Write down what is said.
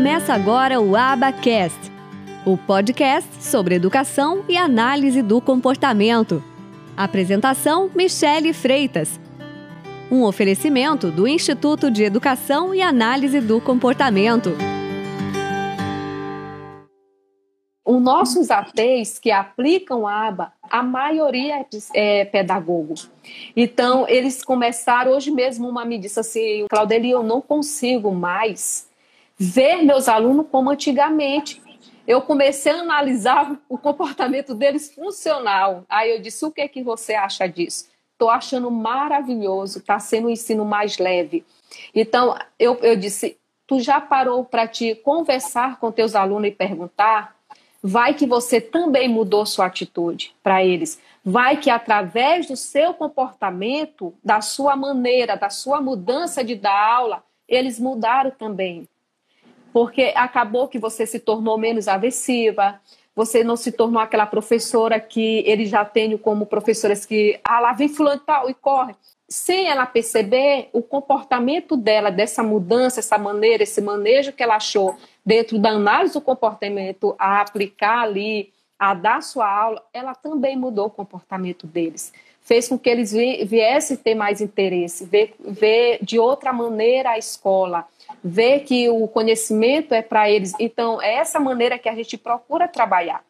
Começa agora o Abacast, o podcast sobre educação e análise do comportamento. Apresentação: Michele Freitas. Um oferecimento do Instituto de Educação e Análise do Comportamento. Os nossos ATs que aplicam a aba, a maioria é, é pedagogo. Então, eles começaram, hoje mesmo uma me disse assim, Claudeli, eu não consigo mais ver meus alunos como antigamente. Eu comecei a analisar o comportamento deles funcional. Aí eu disse: o que é que você acha disso? Estou achando maravilhoso, está sendo um ensino mais leve. Então, eu, eu disse: tu já parou para te conversar com teus alunos e perguntar? Vai que você também mudou sua atitude para eles. Vai que através do seu comportamento, da sua maneira, da sua mudança de dar aula, eles mudaram também porque acabou que você se tornou menos aversiva, você não se tornou aquela professora que ele já tem como professoras que, ah, lá vem fulano tal e corre. Sem ela perceber o comportamento dela, dessa mudança, essa maneira, esse manejo que ela achou dentro da análise do comportamento a aplicar ali, a dar sua aula, ela também mudou o comportamento deles. Fez com que eles viessem ter mais interesse, ver, ver de outra maneira a escola, ver que o conhecimento é para eles. Então, é essa maneira que a gente procura trabalhar.